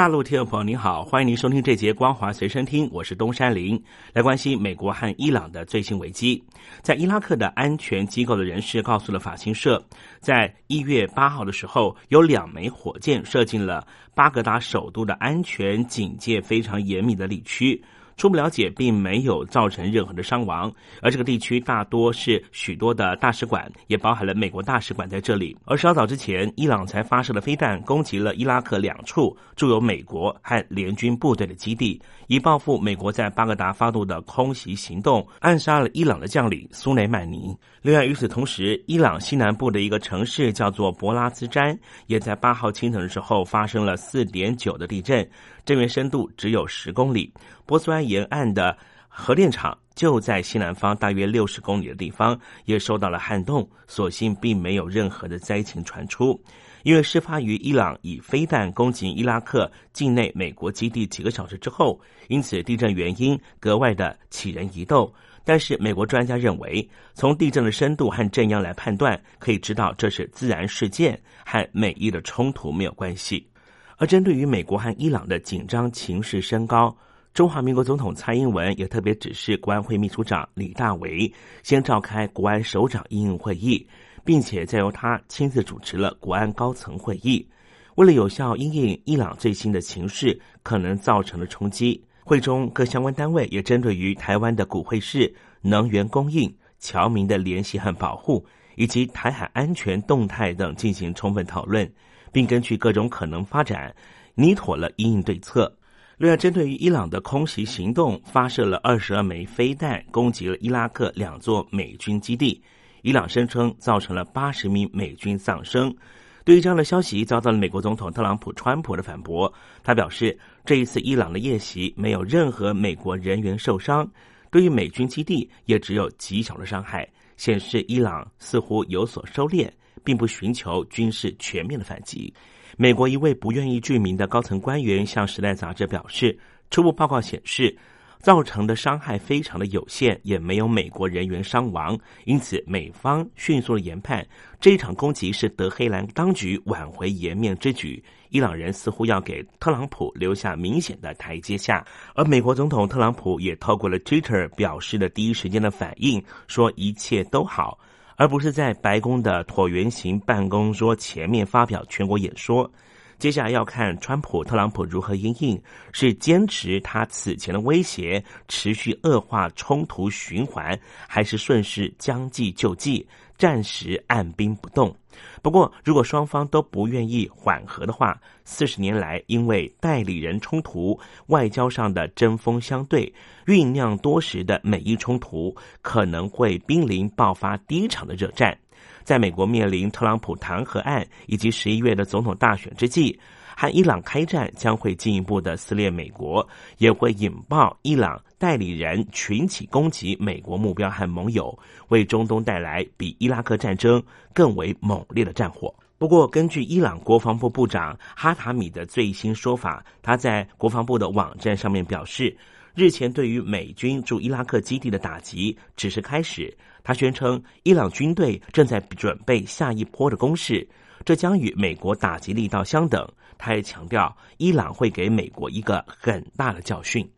大陆听众朋友您好，欢迎您收听这节光华随身听，我是东山林，来关心美国和伊朗的最新危机。在伊拉克的安全机构的人士告诉了法新社，在一月八号的时候，有两枚火箭射进了巴格达首都的安全警戒非常严密的地区。初步了解，并没有造成任何的伤亡，而这个地区大多是许多的大使馆，也包含了美国大使馆在这里。而稍早之前，伊朗才发射了飞弹，攻击了伊拉克两处驻有美国和联军部队的基地，以报复美国在巴格达发动的空袭行动，暗杀了伊朗的将领苏雷曼尼。另外，与此同时，伊朗西南部的一个城市叫做博拉兹詹，也在八号清晨的时候发生了四点九的地震。震源深度只有十公里，波斯湾沿岸的核电厂就在西南方大约六十公里的地方，也受到了撼动。所幸并没有任何的灾情传出。因为事发于伊朗以飞弹攻击伊拉克境内美国基地几个小时之后，因此地震原因格外的起人疑窦。但是美国专家认为，从地震的深度和震央来判断，可以知道这是自然事件，和美伊的冲突没有关系。而针对于美国和伊朗的紧张情势升高，中华民国总统蔡英文也特别指示国安会秘书长李大为先召开国安首长应应会议，并且再由他亲自主持了国安高层会议。为了有效应应伊朗最新的情势可能造成的冲击，会中各相关单位也针对于台湾的股汇市、能源供应、侨民的联系和保护，以及台海安全动态等进行充分讨论。并根据各种可能发展，拟妥了应应对策。另外，针对于伊朗的空袭行动，发射了二十二枚飞弹，攻击了伊拉克两座美军基地。伊朗声称造成了八十名美军丧生。对于这样的消息，遭到了美国总统特朗普川普的反驳。他表示，这一次伊朗的夜袭没有任何美国人员受伤，对于美军基地也只有极小的伤害，显示伊朗似乎有所收敛。并不寻求军事全面的反击。美国一位不愿意具名的高层官员向《时代》杂志表示，初步报告显示，造成的伤害非常的有限，也没有美国人员伤亡。因此，美方迅速的研判，这一场攻击是德黑兰当局挽回颜面之举。伊朗人似乎要给特朗普留下明显的台阶下，而美国总统特朗普也透过了 Twitter 表示了第一时间的反应，说一切都好。而不是在白宫的椭圆形办公桌前面发表全国演说。接下来要看川普、特朗普如何应应，是坚持他此前的威胁，持续恶化冲突循环，还是顺势将计就计，暂时按兵不动？不过，如果双方都不愿意缓和的话，四十年来因为代理人冲突、外交上的针锋相对，酝酿多时的美伊冲突，可能会濒临爆发第一场的热战。在美国面临特朗普弹劾案以及十一月的总统大选之际。和伊朗开战将会进一步的撕裂美国，也会引爆伊朗代理人群起攻击美国目标和盟友，为中东带来比伊拉克战争更为猛烈的战火。不过，根据伊朗国防部部长哈塔米的最新说法，他在国防部的网站上面表示，日前对于美军驻伊拉克基地的打击只是开始。他宣称，伊朗军队正在准备下一波的攻势，这将与美国打击力道相等。他也强调，伊朗会给美国一个很大的教训。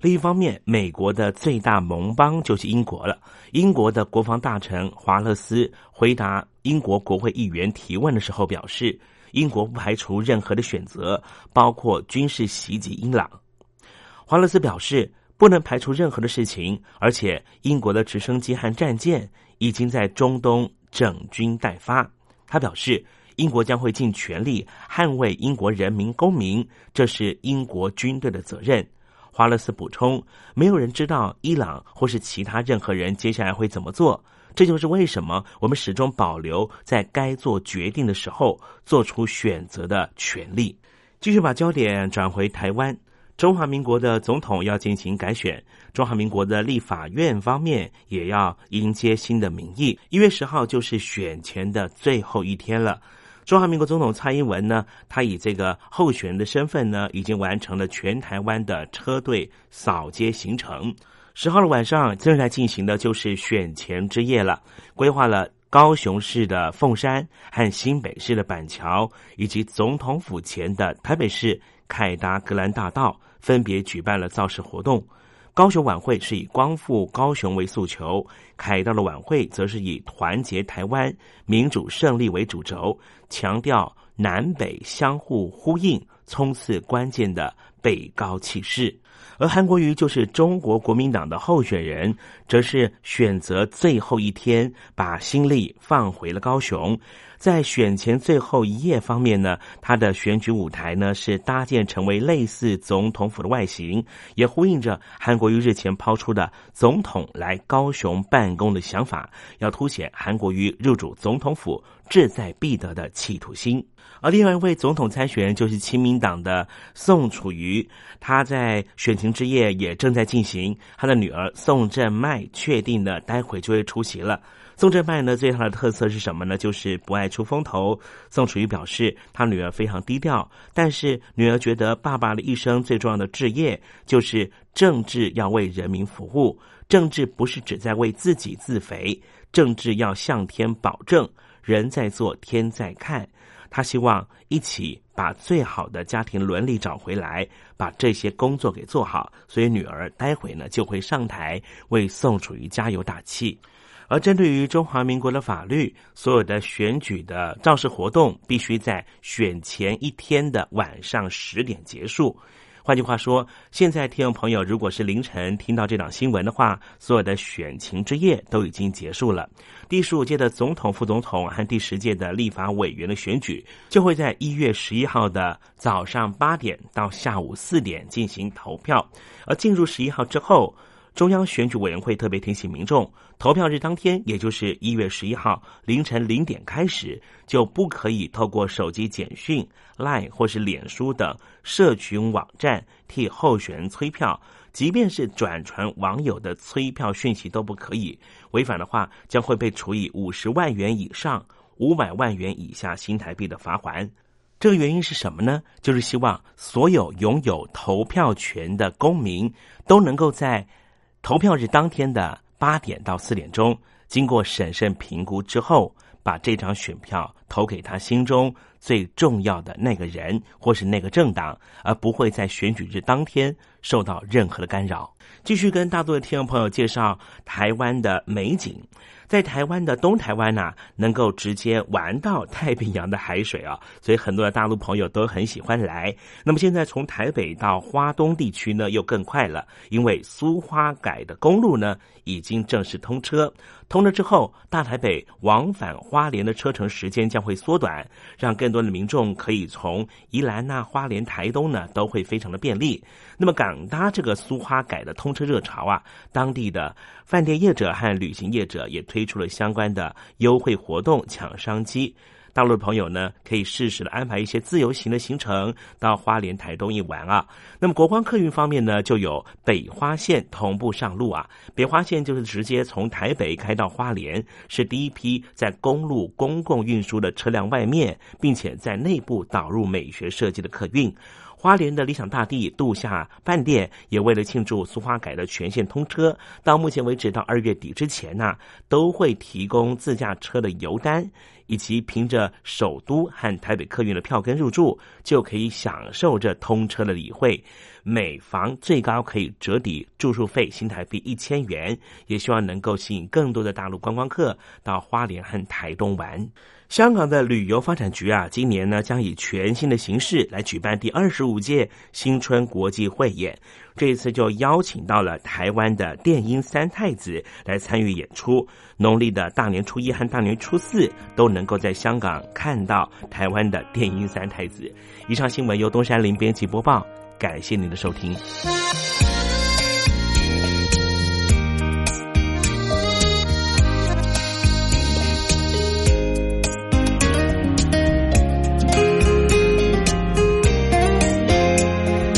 另一方面，美国的最大盟邦就是英国了。英国的国防大臣华勒斯回答英国国会议员提问的时候表示，英国不排除任何的选择，包括军事袭击伊朗。华勒斯表示，不能排除任何的事情，而且英国的直升机和战舰已经在中东整军待发。他表示。英国将会尽全力捍卫英国人民公民，这是英国军队的责任。华勒斯补充：“没有人知道伊朗或是其他任何人接下来会怎么做，这就是为什么我们始终保留在该做决定的时候做出选择的权利。”继续把焦点转回台湾。中华民国的总统要进行改选，中华民国的立法院方面也要迎接新的民意。一月十号就是选前的最后一天了。中华民国总统蔡英文呢，他以这个候选人的身份呢，已经完成了全台湾的车队扫街行程。十号的晚上正在进行的就是选前之夜了，规划了高雄市的凤山和新北市的板桥，以及总统府前的台北市凯达格兰大道，分别举办了造势活动。高雄晚会是以光复高雄为诉求，凯道的晚会则是以团结台湾、民主胜利为主轴，强调南北相互呼应，冲刺关键的北高气势。而韩国瑜就是中国国民党的候选人，则是选择最后一天把心力放回了高雄。在选前最后一夜方面呢，他的选举舞台呢是搭建成为类似总统府的外形，也呼应着韩国瑜日前抛出的总统来高雄办公的想法，要凸显韩国瑜入主总统府志在必得的企图心。而另外一位总统参选人就是亲民党的宋楚瑜，他在选情之夜也正在进行，他的女儿宋振麦确定的待会就会出席了。宋振麦呢，最大的特色是什么呢？就是不爱出风头。宋楚瑜表示，他女儿非常低调，但是女儿觉得爸爸的一生最重要的志业就是政治要为人民服务，政治不是只在为自己自肥，政治要向天保证，人在做天在看。他希望一起把最好的家庭伦理找回来，把这些工作给做好。所以女儿待会呢就会上台为宋楚瑜加油打气。而针对于中华民国的法律，所有的选举的造势活动必须在选前一天的晚上十点结束。换句话说，现在听众朋友如果是凌晨听到这档新闻的话，所有的选情之夜都已经结束了。第十五届的总统、副总统和第十届的立法委员的选举，就会在一月十一号的早上八点到下午四点进行投票。而进入十一号之后，中央选举委员会特别提醒民众，投票日当天，也就是一月十一号凌晨零点开始，就不可以透过手机简讯、Line 或是脸书等社群网站替候选人催票，即便是转传网友的催票讯息都不可以。违反的话，将会被处以五十万元以上五百万元以下新台币的罚款。这个原因是什么呢？就是希望所有拥有投票权的公民都能够在。投票日当天的八点到四点钟，经过审慎评估之后，把这张选票投给他心中最重要的那个人或是那个政党，而不会在选举日当天受到任何的干扰。继续跟大多的听众朋友介绍台湾的美景。在台湾的东台湾呐，能够直接玩到太平洋的海水啊，所以很多的大陆朋友都很喜欢来。那么现在从台北到花东地区呢，又更快了，因为苏花改的公路呢已经正式通车。通了之后，大台北往返花莲的车程时间将会缩短，让更多的民众可以从宜兰那、花莲、台东呢都会非常的便利。那么港搭这个苏花改的通车热潮啊，当地的饭店业者和旅行业者也推出了相关的优惠活动抢商机。大陆的朋友呢，可以适时的安排一些自由行的行程到花莲、台东一玩啊。那么国光客运方面呢，就有北花线同步上路啊。北花线就是直接从台北开到花莲，是第一批在公路公共运输的车辆外面，并且在内部导入美学设计的客运。花莲的理想大地度假饭店也为了庆祝苏花改的全线通车，到目前为止到二月底之前呢，都会提供自驾车的油单，以及凭着首都和台北客运的票根入住，就可以享受这通车的礼会。每房最高可以折抵住宿费新台币一千元，也希望能够吸引更多的大陆观光客到花莲和台东玩。香港的旅游发展局啊，今年呢将以全新的形式来举办第二十五届新春国际汇演。这一次就邀请到了台湾的电音三太子来参与演出。农历的大年初一和大年初四都能够在香港看到台湾的电音三太子。以上新闻由东山林编辑播报，感谢您的收听。